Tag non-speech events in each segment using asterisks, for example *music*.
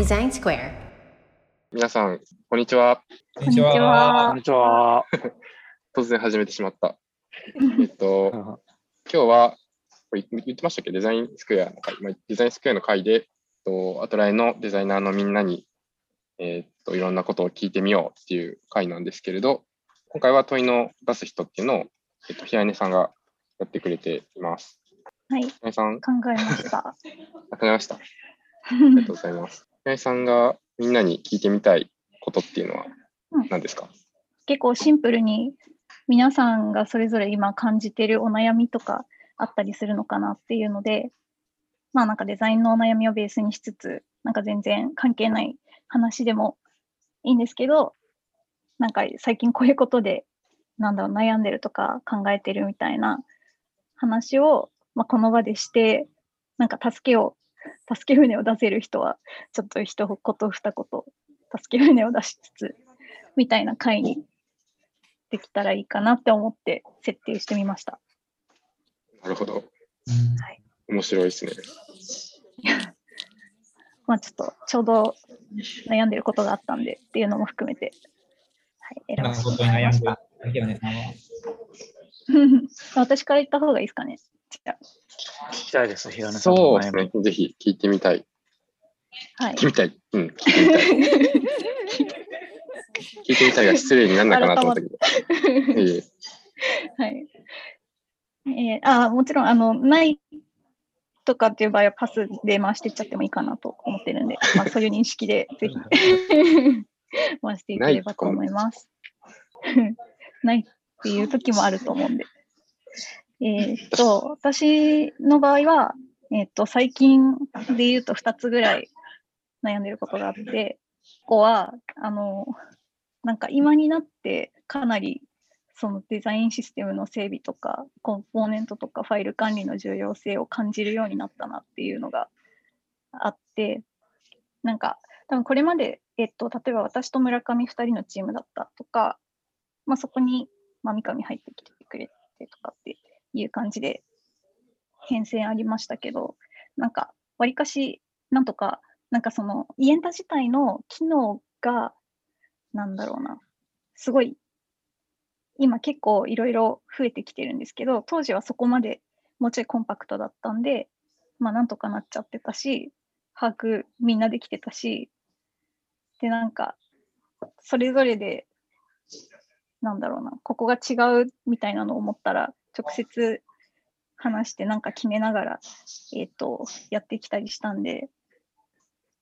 デザインスクエア。皆さん、こんにちは。こんにちは。こんにちは。*laughs* 突然始めてしまった。えっと、*laughs* 今日は、これ言ってましたっけ？デザインスクエアの会、まあデザインスクエアの会で、えっと、アトライのデザイナーのみんなに、えっと、いろんなことを聞いてみようっていう会なんですけれど、今回は問いの出す人っていうのを、えっと、平根さんがやってくれています。はい、平根さん、考えました。*laughs* 考えました。ありがとうございます。平根さんがみんなに聞いてみたいことっていうのは何ですか、結構シンプルに皆さんがそれぞれ今感じてるお悩みとかあったりするのかなっていうので、まあなんかデザインのお悩みをベースにしつつ、なんか全然関係ない話でもいいんですけど、なんか最近こういうことで、なんだろう、悩んでるとか考えてるみたいな話を、まあ、この場でして、なんか助けを、助け舟を出せる人は、ちょっと一言二言、助け舟を出しつつ、みたいな回にできたらいいかなって思って設定してみました。なるほど。はい面白いですね。まあちょっとちょうど悩んでることがあったんでっていうのも含めて、はい、選ばせてらいました。*laughs* 私から言った方がいいですかね。じゃ聞きたいです、平根さん。そうですね。ぜひ聞いてみたい。あはい聞いて。みたい。うん、聞いてみたい。聞いてみたいが失礼にならないかなと思ったけど。いえいえはい。えーあーもちろん、あの、ないとかっていう場合はパスで回していっちゃってもいいかなと思ってるんで、*laughs* まあ、そういう認識でぜひ *laughs* 回していければと思います。*laughs* ないっていう時もあると思うんで。えーっと、私の場合は、えーっと、最近で言うと2つぐらい悩んでることがあって、ここは、あの、なんか今になってかなりそのデザインシステムの整備とか、コンポーネントとかファイル管理の重要性を感じるようになったなっていうのがあって、なんか、多分これまで、えっと、例えば私と村上2人のチームだったとか、まあ、そこに、まあ、三上入ってきてくれてとかっていう感じで変遷ありましたけど、なんか、わりかし、なんとか、なんかその、イエンタ自体の機能が、なんだろうな、すごい今結構いろいろ増えてきてるんですけど、当時はそこまでもうちょいコンパクトだったんで、まあなんとかなっちゃってたし、把握みんなできてたし、でなんか、それぞれで、なんだろうな、ここが違うみたいなのを思ったら、直接話してなんか決めながら、えっ、と、やってきたりしたんで、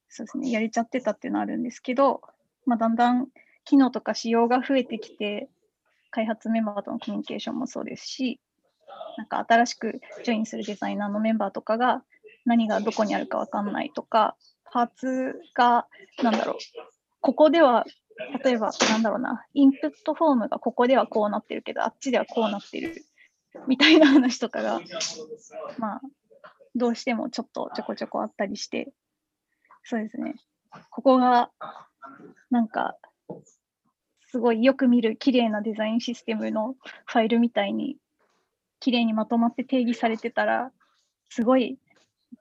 そうですね、やれちゃってたっていうのあるんですけど、まあだんだん機能とか仕様が増えてきて、開発メンバーとのコミュニケーションもそうですし、なんか新しくジョインするデザイナーのメンバーとかが何がどこにあるかわかんないとか、パーツが、なんだろう、ここでは、例えば、なんだろうな、インプットフォームがここではこうなってるけど、あっちではこうなってるみたいな話とかが、まあ、どうしてもちょっとちょこちょこあったりして、そうですね、ここが、なんか、すごいよく見る綺麗なデザインシステムのファイルみたいに綺麗にまとまって定義されてたらすごい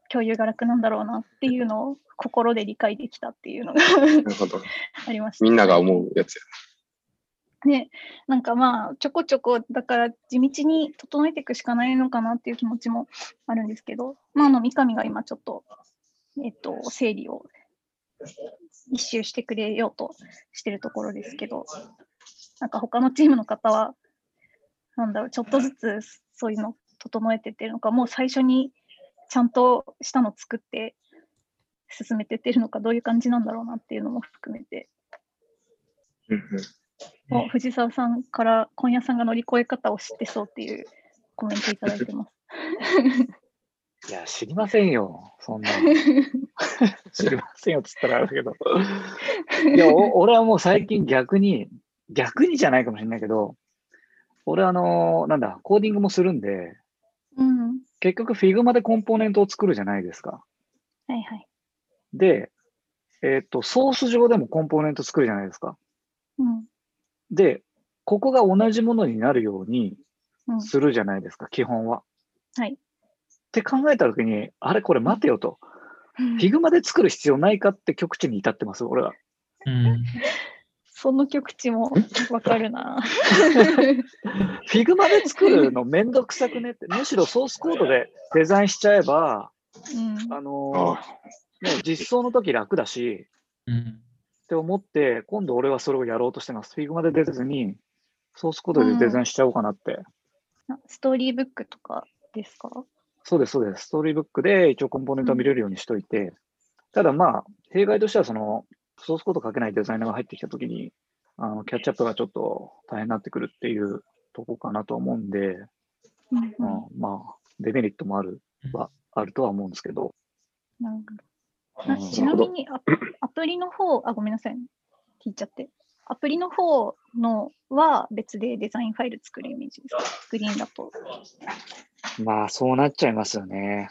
共有が楽なんだろうなっていうのを心で理解できたっていうのが。*laughs* ありました。みんなが思うやつや。ね、なんかまあちょこちょこだから地道に整えていくしかないのかなっていう気持ちもあるんですけど、まあ、あの三上が今ちょっと、えっと、整理を一周してくれようとしてるところですけど、なんか他のチームの方は、なんだろう、ちょっとずつそういうの整えてってるのか、もう最初にちゃんとしたの作って進めてってるのか、どういう感じなんだろうなっていうのも含めて、藤沢さんから今夜さんが乗り越え方を知ってそうっていうコメントいただいてます。いや、知りませんよ、そんなの。*laughs* 知りませんよっつったらあるけど。いや、お俺はもう最近逆に、逆にじゃないかもしれないけど、俺あのなんだ、コーディングもするんで、うん。結局 Figma でコンポーネントを作るじゃないですか。はいはい。で、えっ、と、ソース上でもコンポーネント作るじゃないですか。うん。で、ここが同じものになるようにうん。するじゃないですか、基本は。はい。って考えたときに、あれこれ待てよと。Figma で作る必要ないかって極地に至ってます、俺は。うん。その極地もわかるな。*laughs* Figma で作るのめんどくさくねって、むしろソースコードでデザインしちゃえば、うんあのーね、実装の時楽だし、うん。って思って、今度俺はそれをやろうとしてます。Figma で出ずに、ソースコードでデザインしちゃおうかなって。なストーリーブックとかですか？そうです、そうです。ストーリーブックで一応コンポーネントを見れるようにしといて、ただまあ、弊害としてはその、ソースコード書けないデザイナーが入ってきたときに、あの、キャッチアップがちょっと大変になってくるっていうとこかなと思うんで、うんうんうんまあ、デメリットもあるは、あるとは思うんですけど。なるほどちなみにアプアプリの方、あ、ごめんなさい。聞いちゃって。アプリの方のは別でデザインファイル作るイメージですか？スクリーンだと。まあ、そうなっちゃいますよね。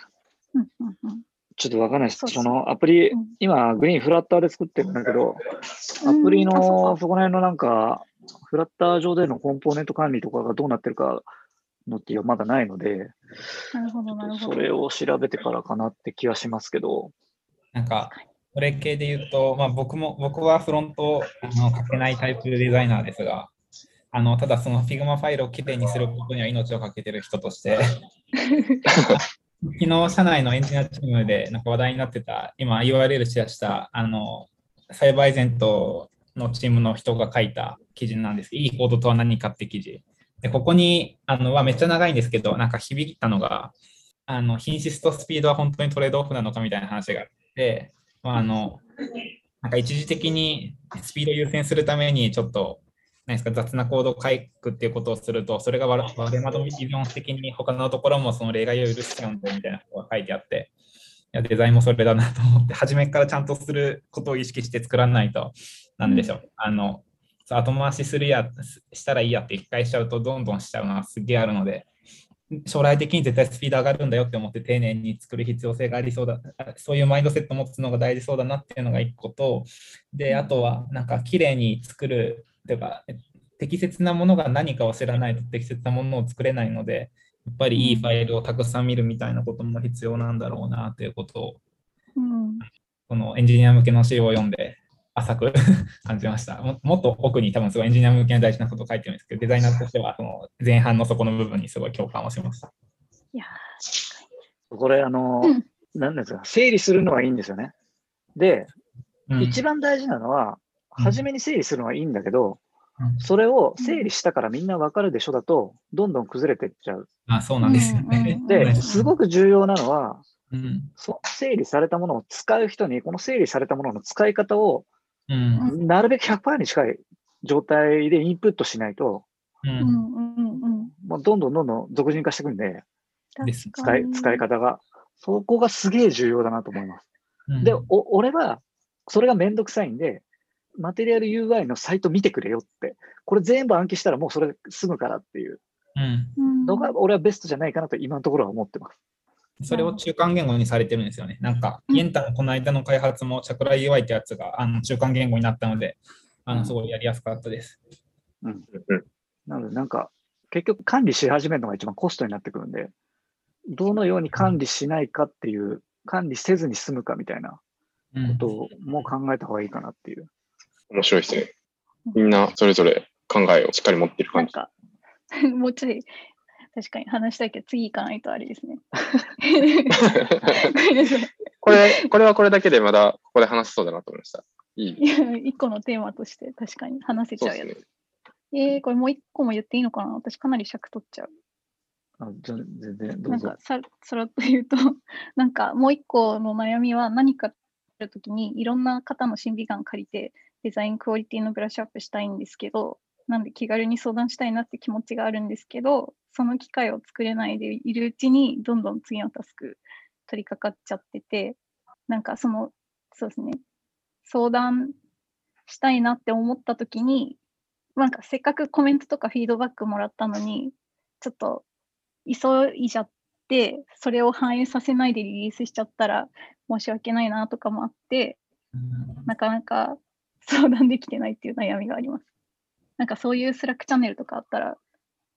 うんうんうんちょっとわかんないです。そうそのアプリうん、今、グリーンフラッターで作ってるんだけど、アプリのかそこら辺のなんか、フラッター上でのコンポーネント管理とかがどうなってるかのっていうのはまだないので、なるほど、なるほど。それを調べてからかなって気はしますけど、なんか、これ系で言うと、まあ、僕も、僕はフロントあの書けないタイプデザイナーですが、あのただその Figma ファイルをきれいにすることには命をかけてる人として、昨日社内のエンジニアチームでなんか話題になってた、今 URL シェアした、あの、サイバーエージェントのチームの人が書いた記事なんですけど、いいコードとは何かって記事。で、ここに、あの、はめっちゃ長いんですけど、なんか響いたのが、あの、品質とスピードは本当にトレードオフなのかみたいな話があって、まあ、あの、なんか一時的にスピードを優先するためにちょっと、何ですか、雑なコードを書くっていうことをすると、それが我々窓依存的に他のところもその例外を許しちゃうんだみたいなことが書いてあって、いやデザインもそれだなと思って、初めからちゃんとすることを意識して作らないと、なんでしょう、あの、後回しするや、したらいいやって一回しちゃうと、どんどんしちゃうのはすげえあるので、将来的に絶対スピード上がるんだよって思って丁寧に作る必要性がありそうだ、あそういうマインドセットを持つのが大事そうだなっていうのが一個と、で、あとはなんか綺麗に作るというか、適切なものが何かを知らないと適切なものを作れないので、やっぱりいいファイルをたくさん見るみたいなことも必要なんだろうなということを、うん。このエンジニア向けの資料を読んで浅く *laughs* 感じましたも。もっと奥に多分すごいエンジニア向けの大事なことを書いてるんですけど、デザイナーとしてはその前半のそこの部分にすごい共感をしました。いやこれ、あのうん、なんですか、整理するのはいいんですよね。で、うん一番大事なのは、うん初めに整理するのはいいんだけど、うんそれを整理したからみんなわかるでしょだと、どんどん崩れていっちゃう。あそうなんですよね。うんで、すごく重要なのは、うんそ整理されたものを使う人に、この整理されたものの使い方を、うん。なるべく100%に近い状態でインプットしないと、ううんんうんうん。もうどんどんどんどん俗人化していくんで、使い使い方が。そこがすげえ重要だなと思います。うん。で、お俺は、それがめんどくさいんで、マテリアル UI のサイト見てくれよって、これ全部暗記したらもうそれ済むからっていうのが、俺はベストじゃないかなと今のところは思ってます。それを中間言語にされてるんですよね。なんか、うんイエンタのこの間の開発も、チャクラ UI ってやつがあの中間言語になったので、あのすごいやりやすかったです。うん。うんなので、なんか、結局管理し始めるのが一番コストになってくるんで、どのように管理しないかっていう、管理せずに済むかみたいなうんことも考えた方がいいかなっていう。面白いですね。みんなそれぞれ考えをしっかり持ってる感じ。なんか、*laughs* もうちょい、確かに話したいけど、次行かないとあれですね。*laughs* これ、これはこれだけでまだここで話せそうだなと思いました。いい。一個のテーマとして確かに話せちゃうやつ。ね。えー、これもう一個も言っていいのかな？私かなり尺取っちゃう。あじゃ全然、どうんぞなか。ささらっと言うと、*laughs* なんかもう一個の悩みは何かやるときにいろんな方の審美眼借りてデザインクオリティのブラッシュアップしたいんですけど、なんで気軽に相談したいなって気持ちがあるんですけど、その機会を作れないでいるうちにどんどん次のタスク取り掛かっちゃってて、なんかその、そうですね、相談したいなって思ったときに、なんかせっかくコメントとかフィードバックもらったのに、ちょっと急いじゃって、それを反映させないでリリースしちゃったら申し訳ないなとかもあって、うんなかなか相談できてないっていう悩みがあります。なんかそういうスラックチャンネルとかあったら、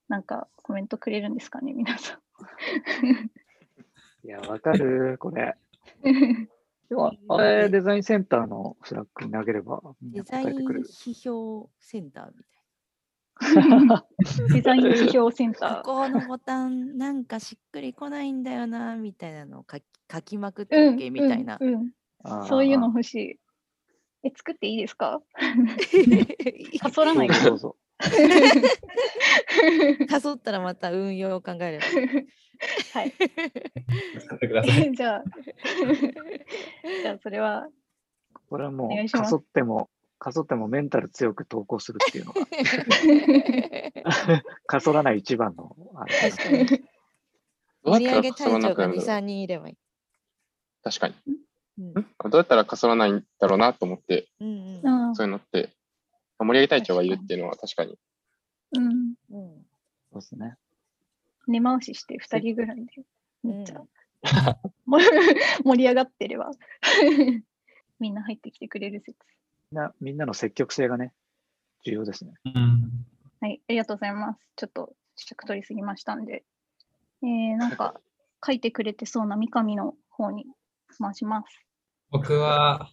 なんかコメントくれるんですかね、皆さいや、わかる、これ。ん。*laughs* でも、あれ、デザインセンターの Slack に投げれば、デザイン批評センターみたいな。*laughs* デザイン批評センター。ここのボタンなんかしっくりこないんだよなみたいなのを書き書きまくって OK みたいな。うんうんうん、そういうの欲しい。え、作っていいですか？かそらないそうそうかそ *laughs* ったらまた運用を考えれば。はい。*laughs* じゃあ、*laughs* じゃあそれは。これはもう、かそっても、かそってもメンタル強く投稿するっていうのが、かそらない一番の。確かに。盛り上げ隊長が2、3人いればいい。確かに。うん、どうやったらかそらないんだろうなと思って、うんうん、そういうのって、盛り上げ隊長がいるっていうのは確かに。うん。そうですね。根回しして2人ぐらいで、めっちゃ、*laughs* 盛り上がってれば *laughs* みんな入ってきてくれる説。なみんなの積極性がね、重要ですね。はい、ありがとうございます。ちょっと尺取りすぎましたんで、えー、なんか *laughs* 書いてくれてそうな三上の方に回します。僕は、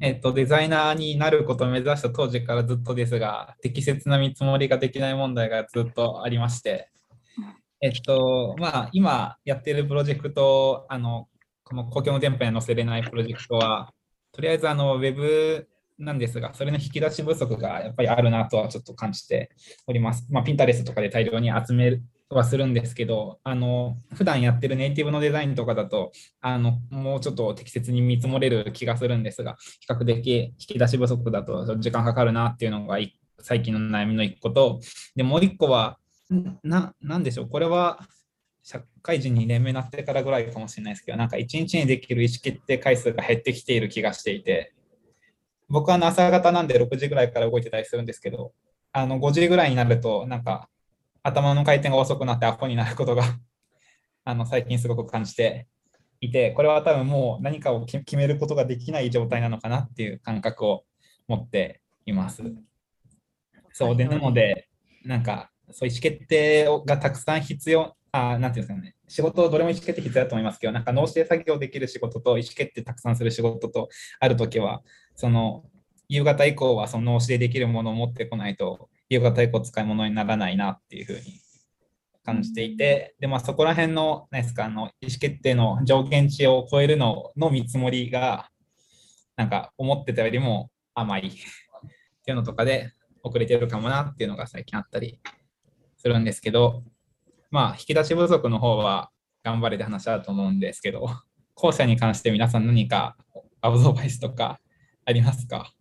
えっと、デザイナーになることを目指した当時からずっとですが、適切な見積もりができない問題がずっとありまして、えっと、まあ、今やってるプロジェクト、あの、この公共の電波に載せれないプロジェクトは、とりあえずあのウェブなんですが、それの引き出し不足がやっぱりあるなとはちょっと感じております。まあ、ピンタレスとかで大量に集めはするんですけど、あの普段やってるネイティブのデザインとかだとあの、もうちょっと適切に見積もれる気がするんですが、比較的引き出し不足だと時間かかるなっていうのが最近の悩みの1個と、でもう1個は、な、なんでしょう、これは社会人2年目になってからぐらいかもしれないですけど、なんか1日にできる意思決定回数が減ってきている気がしていて、僕は朝方なんで6時ぐらいから動いてたりするんですけど、あの5時ぐらいになると、なんか頭の回転が遅くなってアホになることが *laughs* あの最近すごく感じていて、これは多分もう何かを決めることができない状態なのかなっていう感覚を持っています。そうで、なので、なんかそういう意思決定がたくさん必要、あなんていうんですかね、仕事、どれも意思決定必要だと思いますけど、なんか脳して作業できる仕事と意思決定たくさんする仕事とあるときは、その夕方以降はその脳死でできるものを持ってこないと、夕方以降使い物にならないなっていうふうに感じていて、で、まあそこら辺の、何ですか、あの、意思決定の上限値を超えるのの見積もりが、なんか思ってたよりも甘い *laughs* っていうのとかで遅れてるかもなっていうのが最近あったりするんですけど、まあ、引き出し不足の方は頑張れで話あると思うんですけど、後者に関して皆さん何かアドバイスとかありますか？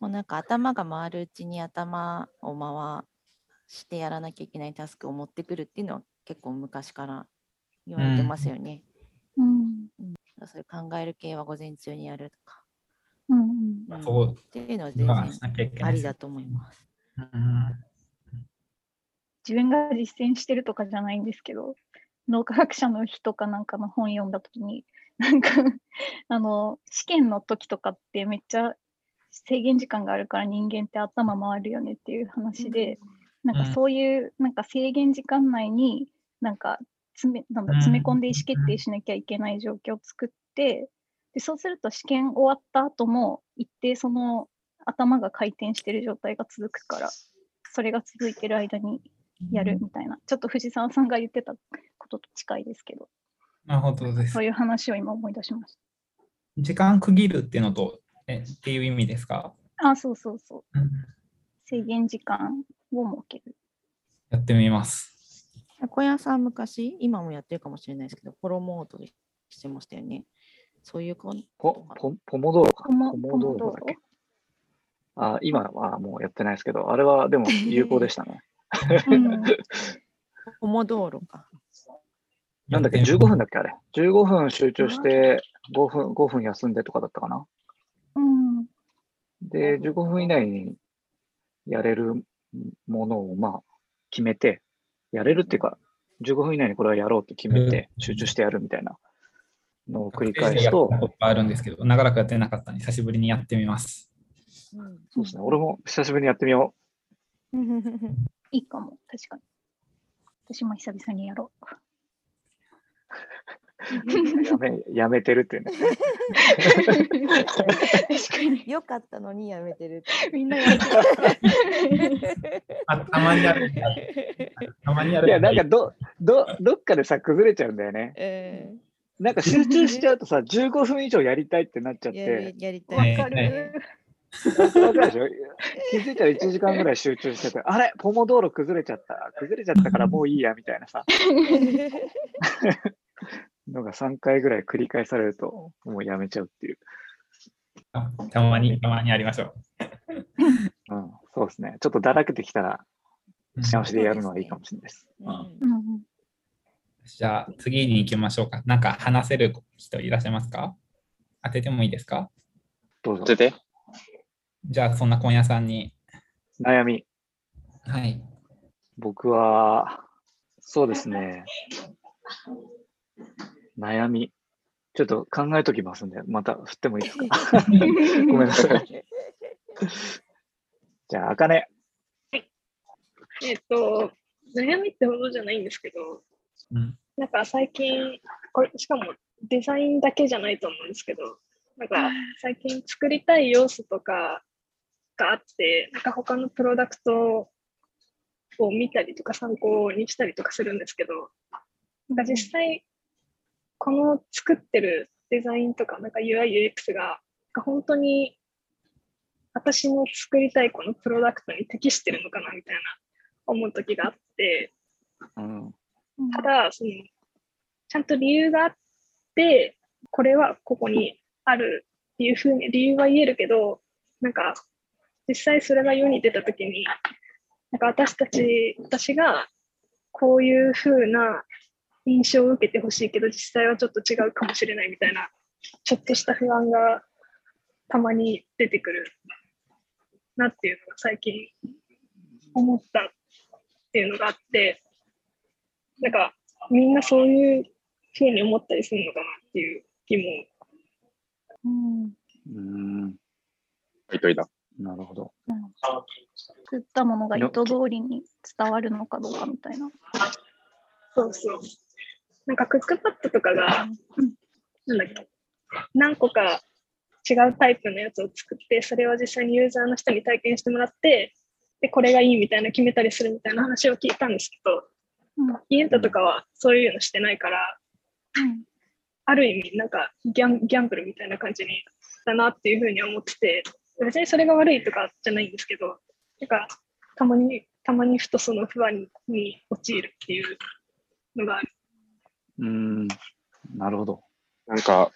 もうなんか頭が回るうちに頭を回してやらなきゃいけないタスクを持ってくるっていうのは結構昔から言われてますよね。うん、うんうん、そういう考える系は午前中にやるとか。うん、うん、そうっていうのは全然ありだと思います。うん自分が実践してるとかじゃないんですけど、脳科学者の人かなんかの本読んだときに、なんか *laughs* あの、試験の時とかってめっちゃ制限時間があるから人間って頭回るよねっていう話で、なんかそういうなんか制限時間内になんか詰めなんだ詰め込んで意思決定しなきゃいけない状況を作ってでそうすると試験終わった後も一定その頭が回転してる状態が続くからそれが続いてる間にやるみたいな、ちょっと藤沢さんが言ってたことと近いですけど、なるほどです。そういう話を今思い出しました。時間区切るっていうのと、えっていう意味ですか？あ、そうそうそう。うん、制限時間を設ける。やってみます。小屋さん昔、今もやってるかもしれないですけど、ポロモードしてましたよね。そういうコンポポポモドーロか？ポモドーロだっけ？あ今はもうやってないですけど、あれはでも有効でしたね。*laughs* ポモドーロか。なんだっけ、15分だっけ、あれ？15分集中して5分、5分休んでとかだったかな？うん、で、15分以内にやれるものを、まあ、決めて、やれるっていうか、15分以内にこれはやろうって決めて、集中してやるみたいなのを繰り返すと。あるんですけど、長らくやってなかったんで、久しぶりにやってみます。うん、そうですね。俺も久しぶりにやってみよう。*laughs* いいかも、確かに。私も久々にやろう。やめ、やめてるっていうね。確かに。よかったのにやめてるって。みんなやってあたまにある。たまにある *laughs* いや、なんかど、ど、どっかでさ、崩れちゃうんだよね。えなんか集中しちゃうとさ、15分以上やりたいってなっちゃって、やりたい。わかる。わかるでしょ？気づいたら1時間ぐらい集中してて、あれ？ポモドーロ崩れちゃった。崩れちゃったからもういいや、みたいなさ、*laughs* のが3回ぐらい繰り返されると、もうやめちゃうっていう。あたまに、たまにありましょ *laughs* うん、そうですね。ちょっとだらけてきたら、う。し直しでやるのはいいかもしれないです。うんじゃあ次に行きましょうか。なんか話せる人いらっしゃいますか？当ててもいいですか？どうぞ当。てて。じゃあそんな今夜さんに。悩み。はい。僕は、そうですね。悩み。ちょっと考えときますんで、また振ってもいいですか？*laughs* ごめんなさい。*laughs* じゃあ、あかね。えっと、悩みってほどじゃないんですけど、うんなんか最近、これ、しかもデザインだけじゃないと思うんですけど、なんか最近作りたい要素とかがあって、なんか他のプロダクトを見たりとか参考にしたりとかするんですけど、なんか実際、この作ってるデザインとか、なんか UI、UX が、本当に私の作りたいこのプロダクトに適してるのかなみたいな思う時があって、うん。ただ、その、ちゃんと理由があって、これはここにあるっていうふうに理由は言えるけど、なんか、実際それが世に出たときに、なんか私たち、私がこういうふうな印象を受けてほしいけど、実際はちょっと違うかもしれないみたいな、ちょっとした不安がたまに出てくるなっていうのが最近思ったっていうのがあって、なんか、みんなそういうふうに思ったりするのかなっていう疑問。うんうん。書いといた。なるほど。作ったものが意図通りに伝わるのかどうかみたいな。そうそう。なんかクックパッドとかが、なんだっけ、何個か違うタイプのやつを作って、それを実際にユーザーの人に体験してもらって、で、これがいいみたいな決めたりするみたいな話を聞いたんですけど、うん。イエンタとかはそういうのしてないから、うんある意味、なんかギャンギャンブルみたいな感じにだなっていうふうに思ってて、別にそれが悪いとかじゃないんですけど、なんかたまに、たまにふとその不安に陥るっていうのがある。うん。なるほど。なんか、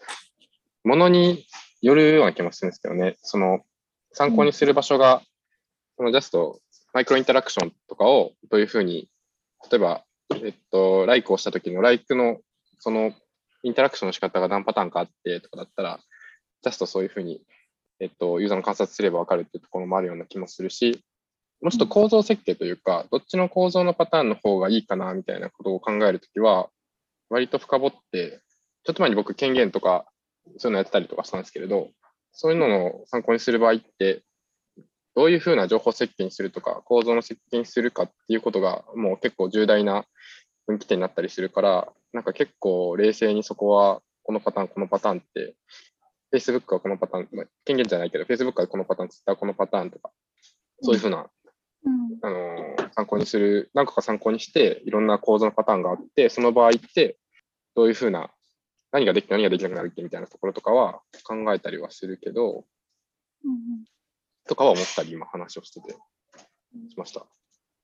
ものによるような気もするんですけどね、その、参考にする場所が、そのジャスト、マイクロインタラクションとかをどういうふうに、例えば、えっと、ライクをした時のライクの、その、インタラクションの仕方が何パターンかあってとかだったら、ジャストそういうふうに、えっと、ユーザーの観察すればわかるっていうところもあるような気もするし、もうちょっと構造設計というか、どっちの構造のパターンの方がいいかなみたいなことを考えるときは、割と深掘って、ちょっと前に僕、権限とか、そういうのやってたりとかしたんですけれど、そういうのの参考にする場合って、どういうふうな情報設計にするとか、構造の設計にするかっていうことが、もう結構重大な分岐点になったりするから、なんか結構冷静にそこは、このパターン、このパターンって、Facebook はこのパターン、権限じゃないけど、Facebook はこのパターン、Twitter はこのパターンとか、そういうふうなあのー参考にする、何個か参考にして、いろんな構造のパターンがあって、その場合って、どういうふうな、何ができて何ができなくなるっけみたいなところとかは考えたりはするけど、うんとかは思ったり、今話をしてて、しました。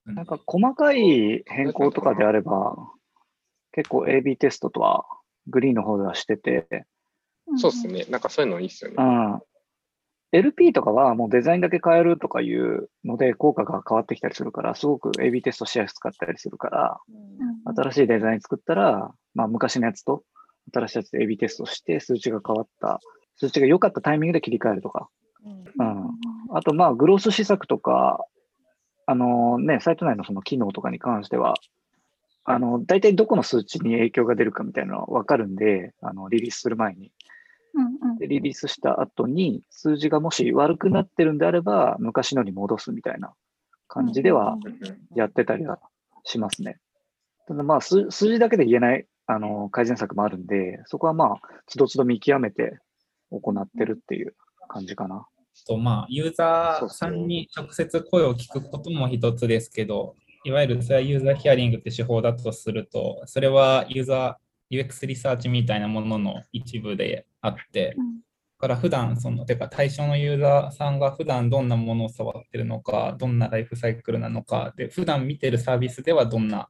なんか細かい変更とかであれば、結構 AB テストとはグリーンの方ではしてて、うんそうですね。なんかそういうのいいっすよねう。ん。LP とかはもうデザインだけ変えるとかいうので効果が変わってきたりするから、すごく AB テストしやすかったりするから、うん新しいデザイン作ったら、まあ昔のやつと新しいやつで AB テストして数値が変わった、数値が良かったタイミングで切り替えるとか。うん。あとまあグロース施策とか、あのね、サイト内のその機能とかに関しては、あの、大体どこの数値に影響が出るかみたいなのはわかるんで、あの、リリースする前に。で、リリースした後に、数字がもし悪くなってるんであれば、昔のに戻すみたいな感じではやってたりはしますね。ただまあ数、数字だけで言えないあの、改善策もあるんで、そこはまあ、つどつど見極めて行ってるっていう感じかな。とまあ、ユーザーさんに直接声を聞くことも一つですけど、いわゆるそれはユーザーヒアリングって手法だとすると、それはユーザー UX リサーチみたいなものの一部であって、だから普段その、てか対象のユーザーさんが普段どんなものを触ってるのか、どんなライフサイクルなのか、で、普段見てるサービスではどんな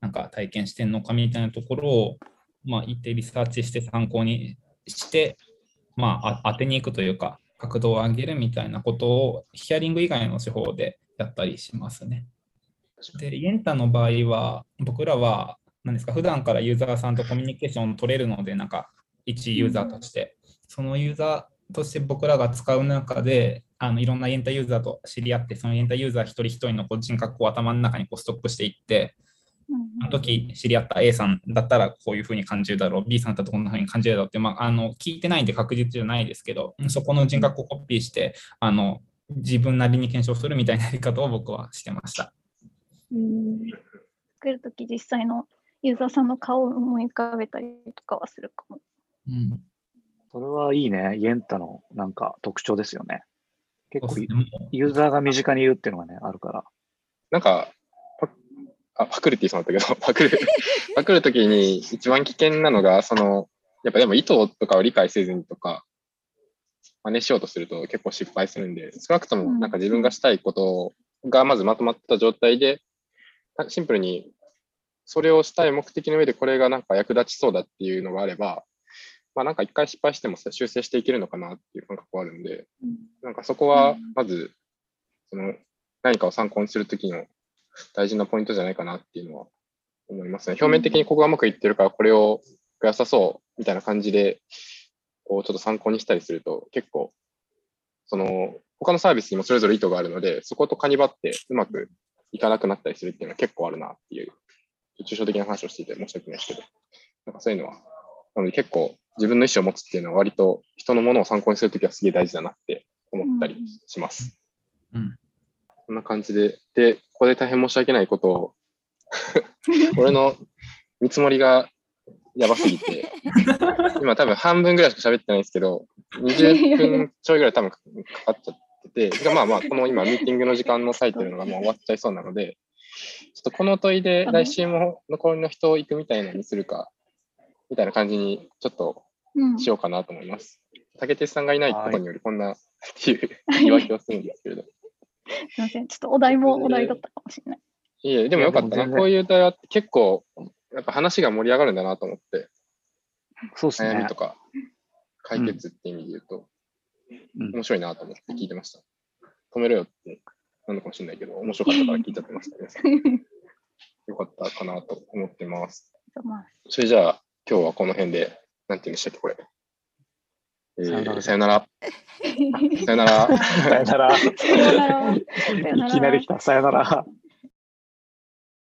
なんか体験してるのかみたいなところを、まあ、一定リサーチして参考にして、まあ、あ当てに行くというか、角度を上げるみたいなことをヒアリング以外の手法でやったりしますね。で、イエンタの場合は、僕らは、何ですか、普段からユーザーさんとコミュニケーションを取れるので、なんか、一ユーザーとして、そのユーザーとして僕らが使う中で、あのいろんなイエンタユーザーと知り合って、そのイエンタユーザー一人一人のこう人格を頭の中にこうストックしていって、あの時知り合った A さんだったらこういうふうに感じるだろう、B さんだったらこんなふうに感じるだろうって、まあ、あの聞いてないんで確実じゃないですけど、そこの人格をコピーして、あの自分なりに検証するみたいなやり方を僕はしてました。作るとき実際のユーザーさんの顔を思い浮かべたりとかはするかも。うん、それはいいね。イエンタのなんか特徴ですよね。結構ユーザーが身近にいるっていうのがね、あるから。なんか、パあパクるって言いそうだったけど、*laughs* パクる、パクるときに一番危険なのが、その、やっぱでも意図とかを理解せずにとか、真似しようとすると結構失敗するんで、少なくともなんか自分がしたいことがまずまとまった状態で、シンプルにそれをしたい目的の上でこれがなんか役立ちそうだっていうのがあれば、まあなんか一回失敗しても修正していけるのかなっていう感覚はあるんで、なんかそこはまず、その何かを参考にするときの大事なポイントじゃないかなっていうのは思いますね。表面的にここがうまくいってるからこれを良さそうみたいな感じで、こうちょっと参考にしたりすると結構、その他のサービスにもそれぞれ意図があるので、そことかにばってうまくいかなくなったりするっていうのは結構あるなっていう、抽象的な話をしていて申し訳ないですけど、なんかそういうのは、なので結構自分の意思を持つっていうのは割と人のものを参考にするときはすげえ大事だなって思ったりします。うんこんな感じで、で、ここで大変申し訳ないことを、*laughs* 俺の見積もりがやばすぎて、今多分半分ぐらいしか喋ってないんですけど、20分ちょいぐらい多分かかっちゃってて、まあまあ、この今ミーティングの時間の割いてるのがもう終わっちゃいそうなので、ちょっとこの問いで来週も残りの人行くみたいなのにするか、みたいな感じにちょっとうんしようかなと思います。竹鉄さんがいないことによりこんなっていう言い訳をするんですけれど。すみません。ちょっとお題もお題だったかもしれない。いえ、でもよかったな。こういう対話って結構、やっぱ話が盛り上がるんだなと思って、そうですね悩みと。か解決って意味で言うと、うん面白いなと思って聞いてました。止めろよってなのかもしれないけど、面白かったから聞いちゃってましたね。*laughs* よかったかなと思ってます。まあそれじゃあ、今日はこの辺で、なんて言うんでしたっけ、これ。えー *laughs* さよなら。さよなら。さよなら。さよなら。さよならいきなり来た。さよなら。